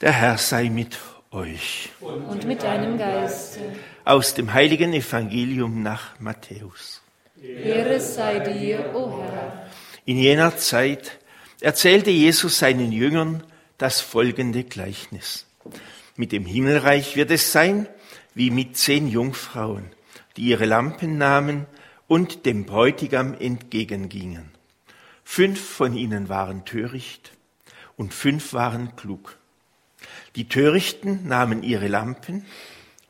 Der Herr sei mit euch. Und mit deinem Geiste. Aus dem heiligen Evangelium nach Matthäus. Ehre sei dir, o Herr. In jener Zeit erzählte Jesus seinen Jüngern das folgende Gleichnis. Mit dem Himmelreich wird es sein, wie mit zehn Jungfrauen, die ihre Lampen nahmen und dem Bräutigam entgegengingen. Fünf von ihnen waren töricht und fünf waren klug. Die Törichten nahmen ihre Lampen,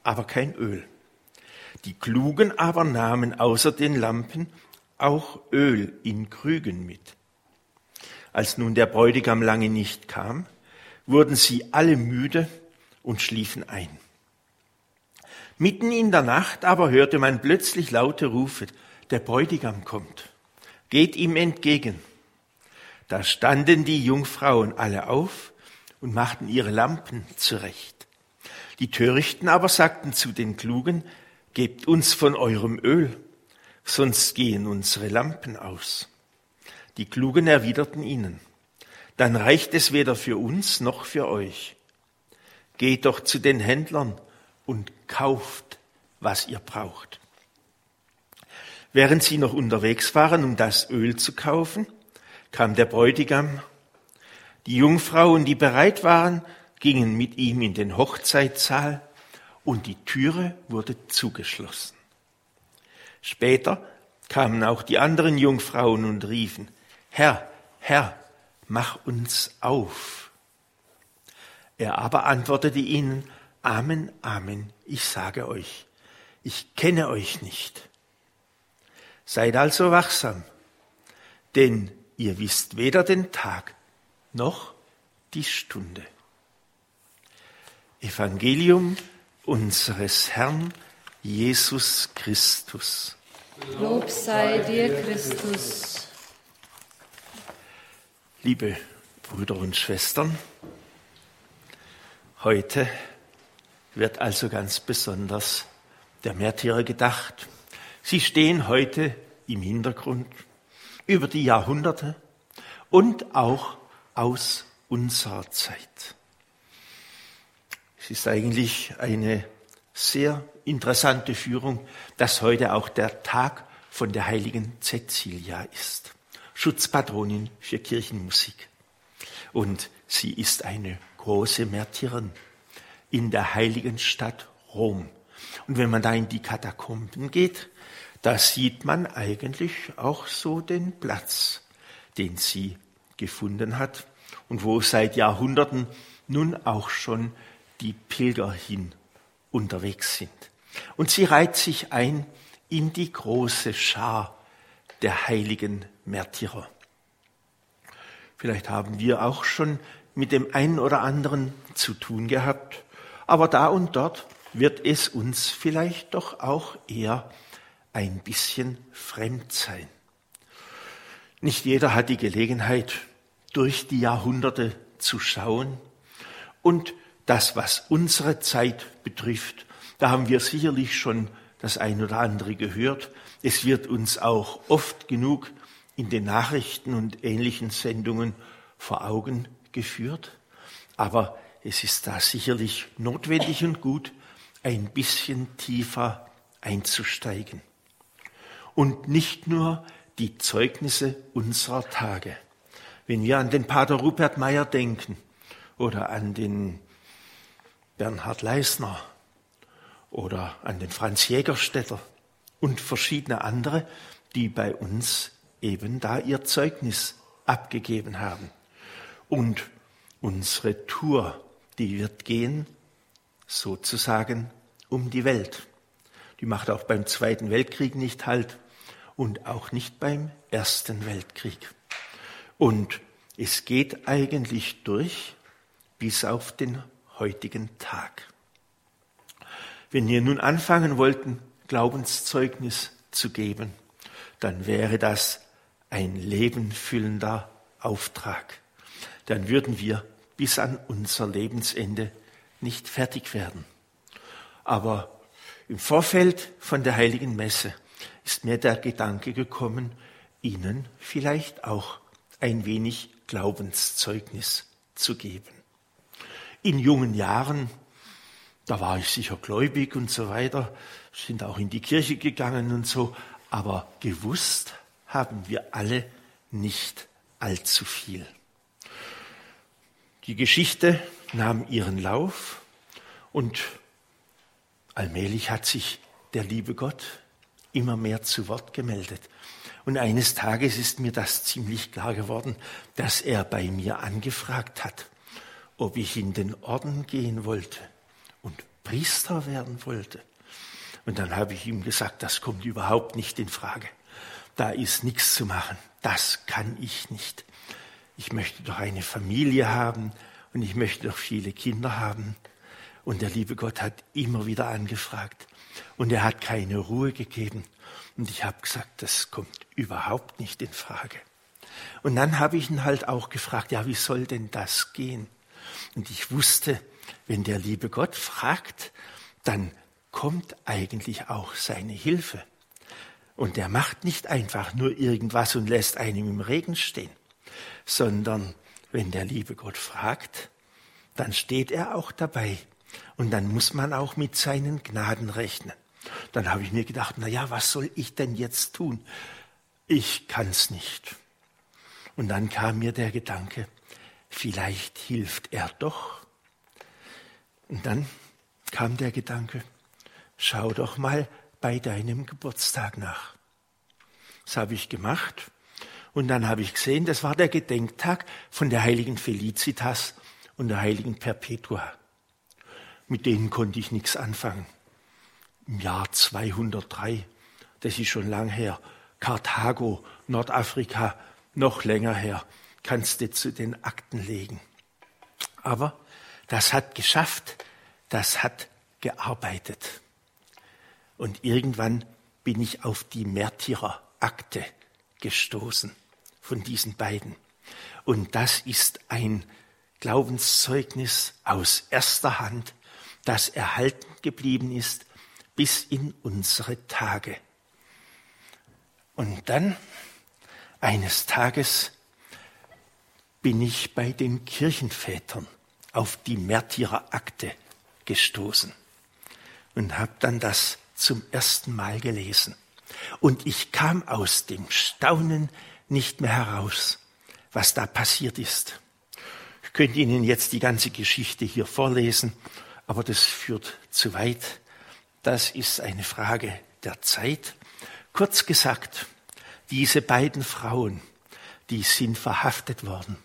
aber kein Öl. Die Klugen aber nahmen außer den Lampen auch Öl in Krügen mit. Als nun der Bräutigam lange nicht kam, wurden sie alle müde und schliefen ein. Mitten in der Nacht aber hörte man plötzlich laute Rufe, der Bräutigam kommt, geht ihm entgegen. Da standen die Jungfrauen alle auf und machten ihre Lampen zurecht. Die Törichten aber sagten zu den Klugen, gebt uns von eurem Öl, sonst gehen unsere Lampen aus. Die Klugen erwiderten ihnen, dann reicht es weder für uns noch für euch. Geht doch zu den Händlern und kauft, was ihr braucht. Während sie noch unterwegs waren, um das Öl zu kaufen, kam der Bräutigam die Jungfrauen, die bereit waren, gingen mit ihm in den Hochzeitssaal und die Türe wurde zugeschlossen. Später kamen auch die anderen Jungfrauen und riefen, Herr, Herr, mach uns auf. Er aber antwortete ihnen, Amen, Amen, ich sage euch, ich kenne euch nicht. Seid also wachsam, denn ihr wisst weder den Tag noch die Stunde. Evangelium unseres Herrn Jesus Christus. Lob sei dir, Christus. Liebe Brüder und Schwestern, heute wird also ganz besonders der Märtyrer gedacht. Sie stehen heute im Hintergrund über die Jahrhunderte und auch aus unserer Zeit. Es ist eigentlich eine sehr interessante Führung, dass heute auch der Tag von der heiligen Cecilia ist. Schutzpatronin für Kirchenmusik. Und sie ist eine große Märtyrerin in der heiligen Stadt Rom. Und wenn man da in die Katakomben geht, da sieht man eigentlich auch so den Platz, den sie gefunden hat und wo seit Jahrhunderten nun auch schon die Pilger hin unterwegs sind. Und sie reiht sich ein in die große Schar der heiligen Märtyrer. Vielleicht haben wir auch schon mit dem einen oder anderen zu tun gehabt, aber da und dort wird es uns vielleicht doch auch eher ein bisschen fremd sein. Nicht jeder hat die Gelegenheit, durch die Jahrhunderte zu schauen. Und das, was unsere Zeit betrifft, da haben wir sicherlich schon das ein oder andere gehört. Es wird uns auch oft genug in den Nachrichten und ähnlichen Sendungen vor Augen geführt. Aber es ist da sicherlich notwendig und gut, ein bisschen tiefer einzusteigen. Und nicht nur die Zeugnisse unserer Tage. Wenn wir an den Pater Rupert Meyer denken oder an den Bernhard Leisner oder an den Franz Jägerstätter und verschiedene andere, die bei uns eben da ihr Zeugnis abgegeben haben. Und unsere Tour, die wird gehen, sozusagen um die Welt. Die macht auch beim Zweiten Weltkrieg nicht Halt und auch nicht beim Ersten Weltkrieg. Und es geht eigentlich durch bis auf den heutigen Tag. Wenn wir nun anfangen wollten, Glaubenszeugnis zu geben, dann wäre das ein lebenfüllender Auftrag. Dann würden wir bis an unser Lebensende nicht fertig werden. Aber im Vorfeld von der heiligen Messe ist mir der Gedanke gekommen, Ihnen vielleicht auch ein wenig Glaubenszeugnis zu geben. in jungen Jahren, da war ich sicher gläubig und so weiter, sind auch in die Kirche gegangen und so, aber gewusst haben wir alle nicht allzu viel. Die Geschichte nahm ihren Lauf und allmählich hat sich der liebe Gott immer mehr zu Wort gemeldet. Und eines Tages ist mir das ziemlich klar geworden, dass er bei mir angefragt hat, ob ich in den Orden gehen wollte und Priester werden wollte. Und dann habe ich ihm gesagt, das kommt überhaupt nicht in Frage. Da ist nichts zu machen. Das kann ich nicht. Ich möchte doch eine Familie haben und ich möchte doch viele Kinder haben. Und der liebe Gott hat immer wieder angefragt und er hat keine Ruhe gegeben. Und ich habe gesagt, das kommt überhaupt nicht in Frage. Und dann habe ich ihn halt auch gefragt, ja, wie soll denn das gehen? Und ich wusste, wenn der liebe Gott fragt, dann kommt eigentlich auch seine Hilfe. Und er macht nicht einfach nur irgendwas und lässt einen im Regen stehen, sondern wenn der liebe Gott fragt, dann steht er auch dabei. Und dann muss man auch mit seinen Gnaden rechnen. Dann habe ich mir gedacht, na ja, was soll ich denn jetzt tun? Ich kann's nicht. Und dann kam mir der Gedanke, vielleicht hilft er doch. Und dann kam der Gedanke, schau doch mal bei deinem Geburtstag nach. Das habe ich gemacht. Und dann habe ich gesehen, das war der Gedenktag von der heiligen Felicitas und der heiligen Perpetua. Mit denen konnte ich nichts anfangen. Im Jahr 203, das ist schon lang her, Karthago, Nordafrika, noch länger her, kannst du zu den Akten legen. Aber das hat geschafft, das hat gearbeitet. Und irgendwann bin ich auf die Märtyrerakte gestoßen von diesen beiden. Und das ist ein Glaubenszeugnis aus erster Hand, das erhalten geblieben ist bis in unsere Tage. Und dann, eines Tages, bin ich bei den Kirchenvätern auf die Märtyrerakte gestoßen und habe dann das zum ersten Mal gelesen. Und ich kam aus dem Staunen nicht mehr heraus, was da passiert ist. Ich könnte Ihnen jetzt die ganze Geschichte hier vorlesen, aber das führt zu weit. Das ist eine Frage der Zeit. Kurz gesagt, diese beiden Frauen, die sind verhaftet worden,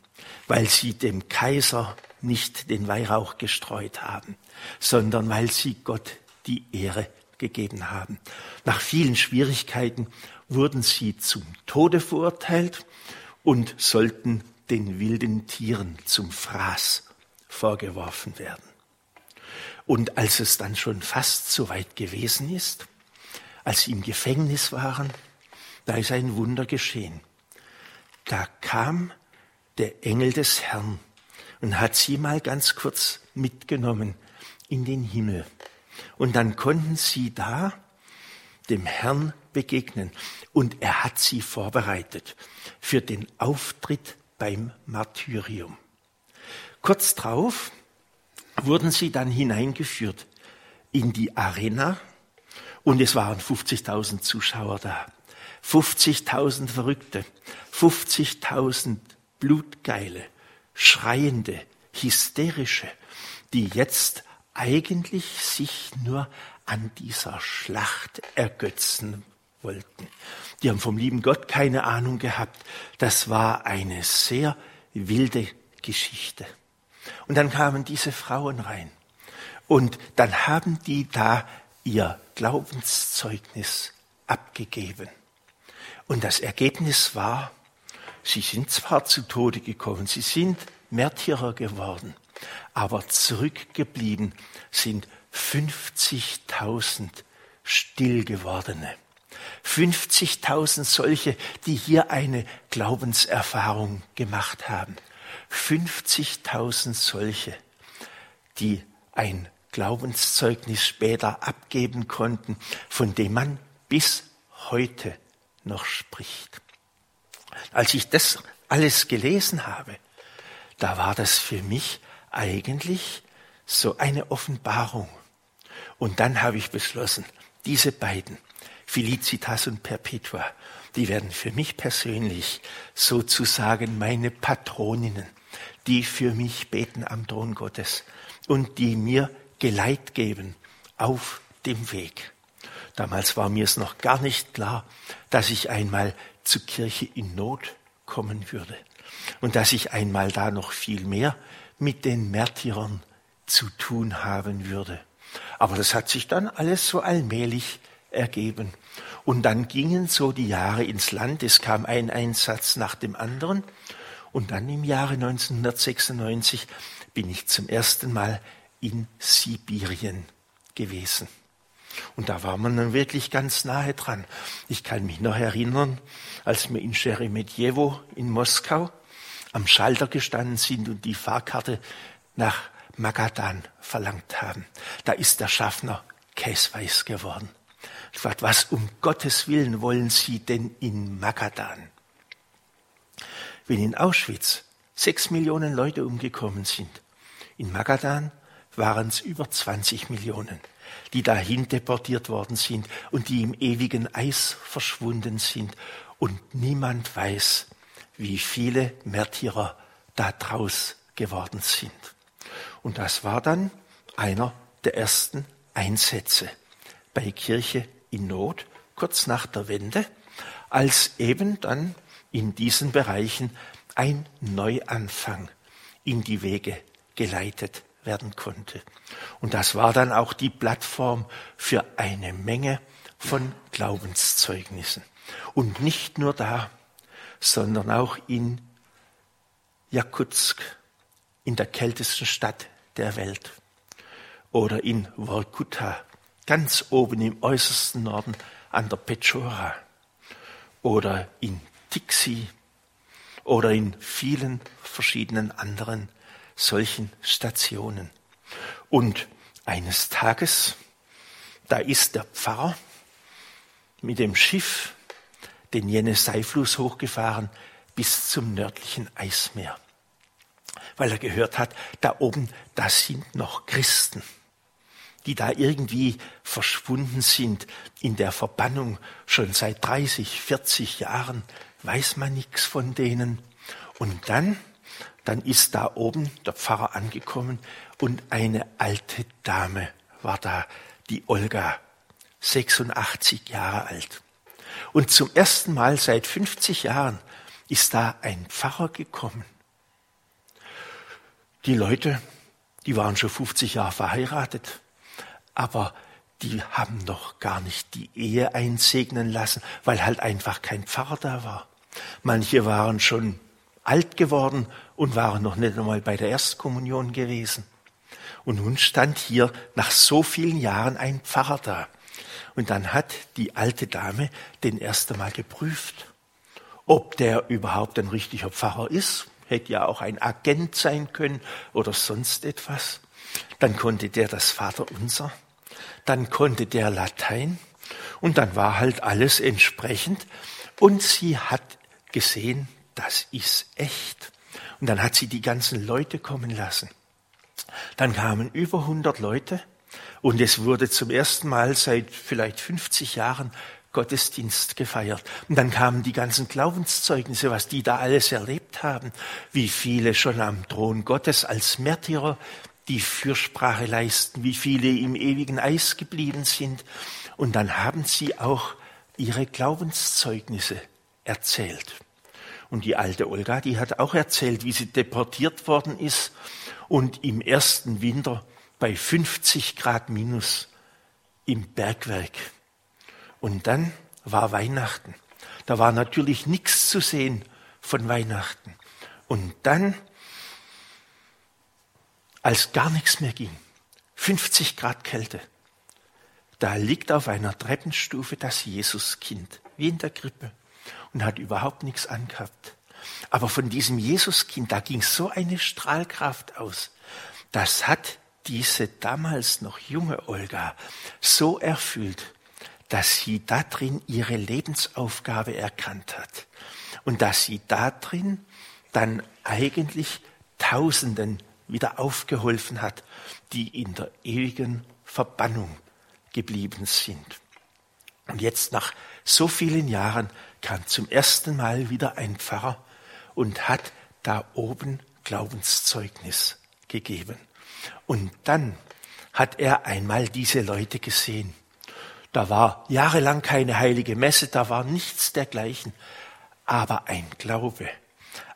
weil sie dem Kaiser nicht den Weihrauch gestreut haben, sondern weil sie Gott die Ehre gegeben haben. Nach vielen Schwierigkeiten wurden sie zum Tode verurteilt und sollten den wilden Tieren zum Fraß vorgeworfen werden. Und als es dann schon fast so weit gewesen ist, als sie im Gefängnis waren, da ist ein Wunder geschehen. Da kam der Engel des Herrn und hat sie mal ganz kurz mitgenommen in den Himmel. Und dann konnten sie da dem Herrn begegnen. Und er hat sie vorbereitet für den Auftritt beim Martyrium. Kurz darauf wurden sie dann hineingeführt in die Arena und es waren 50.000 Zuschauer da. 50.000 Verrückte, 50.000 Blutgeile, Schreiende, Hysterische, die jetzt eigentlich sich nur an dieser Schlacht ergötzen wollten. Die haben vom lieben Gott keine Ahnung gehabt. Das war eine sehr wilde Geschichte. Und dann kamen diese Frauen rein. Und dann haben die da ihr Glaubenszeugnis abgegeben. Und das Ergebnis war, sie sind zwar zu Tode gekommen, sie sind Märtyrer geworden, aber zurückgeblieben sind 50.000 stillgewordene. 50.000 solche, die hier eine Glaubenserfahrung gemacht haben. 50.000 solche, die ein Glaubenszeugnis später abgeben konnten, von dem man bis heute noch spricht. Als ich das alles gelesen habe, da war das für mich eigentlich so eine Offenbarung. Und dann habe ich beschlossen, diese beiden, Felicitas und Perpetua, die werden für mich persönlich sozusagen meine Patroninnen, die für mich beten am Thron Gottes und die mir Geleit geben auf dem Weg. Damals war mir es noch gar nicht klar, dass ich einmal zur Kirche in Not kommen würde und dass ich einmal da noch viel mehr mit den Märtyrern zu tun haben würde. Aber das hat sich dann alles so allmählich ergeben. Und dann gingen so die Jahre ins Land, es kam ein Einsatz nach dem anderen. Und dann im Jahre 1996 bin ich zum ersten Mal in Sibirien gewesen. Und da war man dann wirklich ganz nahe dran. Ich kann mich noch erinnern, als wir in Sheremetyevo in Moskau am Schalter gestanden sind und die Fahrkarte nach Magadan verlangt haben. Da ist der Schaffner käsweiß geworden. Ich fragte, was um Gottes Willen wollen Sie denn in Magadan? Wenn in Auschwitz sechs Millionen Leute umgekommen sind, in Magadan waren es über 20 Millionen, die dahin deportiert worden sind und die im ewigen Eis verschwunden sind. Und niemand weiß, wie viele Märtyrer da draus geworden sind. Und das war dann einer der ersten Einsätze bei Kirche in Not, kurz nach der Wende, als eben dann in diesen Bereichen ein Neuanfang in die Wege geleitet werden konnte. Und das war dann auch die Plattform für eine Menge von Glaubenszeugnissen. Und nicht nur da, sondern auch in Jakutsk, in der kältesten Stadt der Welt. Oder in Vorkuta, ganz oben im äußersten Norden an der Pechora. Oder in Tixi oder in vielen verschiedenen anderen solchen Stationen. Und eines Tages, da ist der Pfarrer mit dem Schiff den Jenisei-Fluss hochgefahren bis zum nördlichen Eismeer weil er gehört hat, da oben, da sind noch Christen, die da irgendwie verschwunden sind in der Verbannung schon seit 30, 40 Jahren, weiß man nichts von denen. Und dann, dann ist da oben der Pfarrer angekommen und eine alte Dame war da, die Olga, 86 Jahre alt. Und zum ersten Mal seit 50 Jahren ist da ein Pfarrer gekommen die Leute, die waren schon 50 Jahre verheiratet, aber die haben noch gar nicht die Ehe einsegnen lassen, weil halt einfach kein Pfarrer da war. Manche waren schon alt geworden und waren noch nicht einmal bei der Erstkommunion gewesen. Und nun stand hier nach so vielen Jahren ein Pfarrer da. Und dann hat die alte Dame den erst einmal geprüft, ob der überhaupt ein richtiger Pfarrer ist hätte ja auch ein Agent sein können oder sonst etwas. Dann konnte der das Vaterunser, dann konnte der Latein und dann war halt alles entsprechend und sie hat gesehen, das ist echt. Und dann hat sie die ganzen Leute kommen lassen. Dann kamen über 100 Leute und es wurde zum ersten Mal seit vielleicht 50 Jahren Gottesdienst gefeiert. Und dann kamen die ganzen Glaubenszeugnisse, was die da alles erlebt haben, wie viele schon am Thron Gottes als Märtyrer die Fürsprache leisten, wie viele im ewigen Eis geblieben sind. Und dann haben sie auch ihre Glaubenszeugnisse erzählt. Und die alte Olga, die hat auch erzählt, wie sie deportiert worden ist und im ersten Winter bei 50 Grad minus im Bergwerk und dann war Weihnachten. Da war natürlich nichts zu sehen von Weihnachten. Und dann, als gar nichts mehr ging, 50 Grad Kälte, da liegt auf einer Treppenstufe das Jesuskind, wie in der Krippe, und hat überhaupt nichts angehabt. Aber von diesem Jesuskind, da ging so eine Strahlkraft aus. Das hat diese damals noch junge Olga so erfüllt, dass sie darin ihre Lebensaufgabe erkannt hat und dass sie darin dann eigentlich Tausenden wieder aufgeholfen hat, die in der ewigen Verbannung geblieben sind. Und jetzt nach so vielen Jahren kam zum ersten Mal wieder ein Pfarrer und hat da oben Glaubenszeugnis gegeben. Und dann hat er einmal diese Leute gesehen. Da war jahrelang keine heilige Messe, da war nichts dergleichen, aber ein Glaube,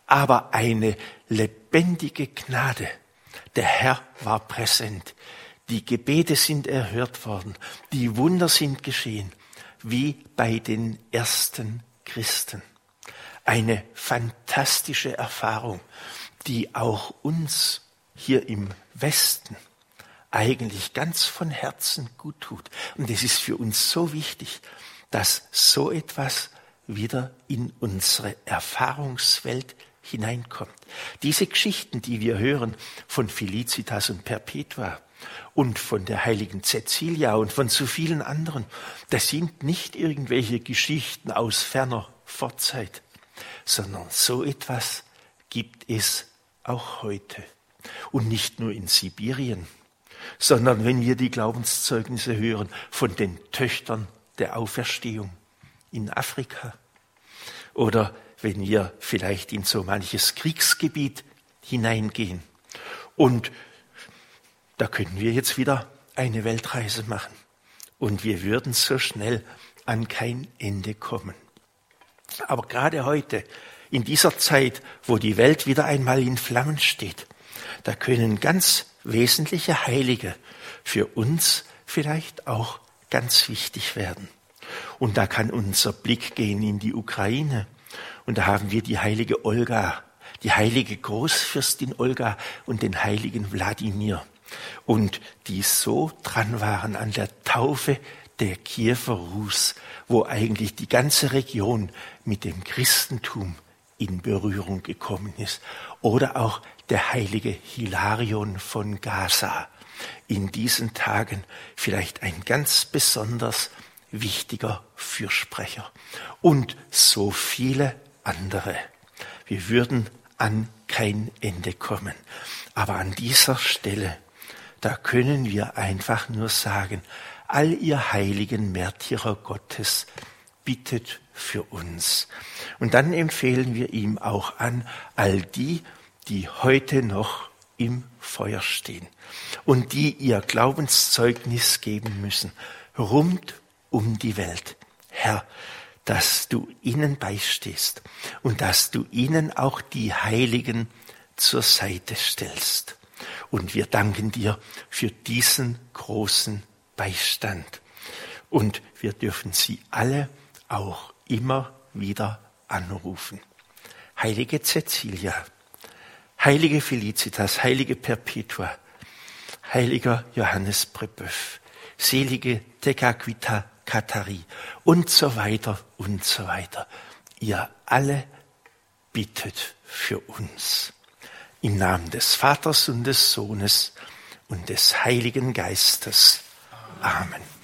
aber eine lebendige Gnade. Der Herr war präsent. Die Gebete sind erhört worden. Die Wunder sind geschehen, wie bei den ersten Christen. Eine fantastische Erfahrung, die auch uns hier im Westen eigentlich ganz von Herzen gut tut. Und es ist für uns so wichtig, dass so etwas wieder in unsere Erfahrungswelt hineinkommt. Diese Geschichten, die wir hören von Felicitas und Perpetua und von der heiligen Cecilia und von so vielen anderen, das sind nicht irgendwelche Geschichten aus ferner Vorzeit, sondern so etwas gibt es auch heute. Und nicht nur in Sibirien, sondern wenn wir die Glaubenszeugnisse hören von den Töchtern der Auferstehung in Afrika oder wenn wir vielleicht in so manches Kriegsgebiet hineingehen. Und da können wir jetzt wieder eine Weltreise machen. Und wir würden so schnell an kein Ende kommen. Aber gerade heute, in dieser Zeit, wo die Welt wieder einmal in Flammen steht, da können ganz wesentliche Heilige für uns vielleicht auch ganz wichtig werden. Und da kann unser Blick gehen in die Ukraine, und da haben wir die heilige Olga, die heilige Großfürstin Olga und den heiligen Wladimir. Und die so dran waren an der Taufe der Kiewer Rus, wo eigentlich die ganze Region mit dem Christentum in Berührung gekommen ist. Oder auch der heilige Hilarion von Gaza. In diesen Tagen vielleicht ein ganz besonders wichtiger Fürsprecher. Und so viele andere. Wir würden an kein Ende kommen. Aber an dieser Stelle, da können wir einfach nur sagen, all ihr heiligen Märtyrer Gottes, bittet für uns. Und dann empfehlen wir ihm auch an, all die, die heute noch im Feuer stehen und die ihr Glaubenszeugnis geben müssen, rund um die Welt. Herr, dass du ihnen beistehst und dass du ihnen auch die Heiligen zur Seite stellst. Und wir danken dir für diesen großen Beistand. Und wir dürfen sie alle auch immer wieder anrufen. Heilige Cecilia, heilige Felicitas, heilige Perpetua, heiliger Johannes Brebeuf, selige Tekaquita Katharie und so weiter und so weiter. Ihr alle bittet für uns. Im Namen des Vaters und des Sohnes und des Heiligen Geistes. Amen.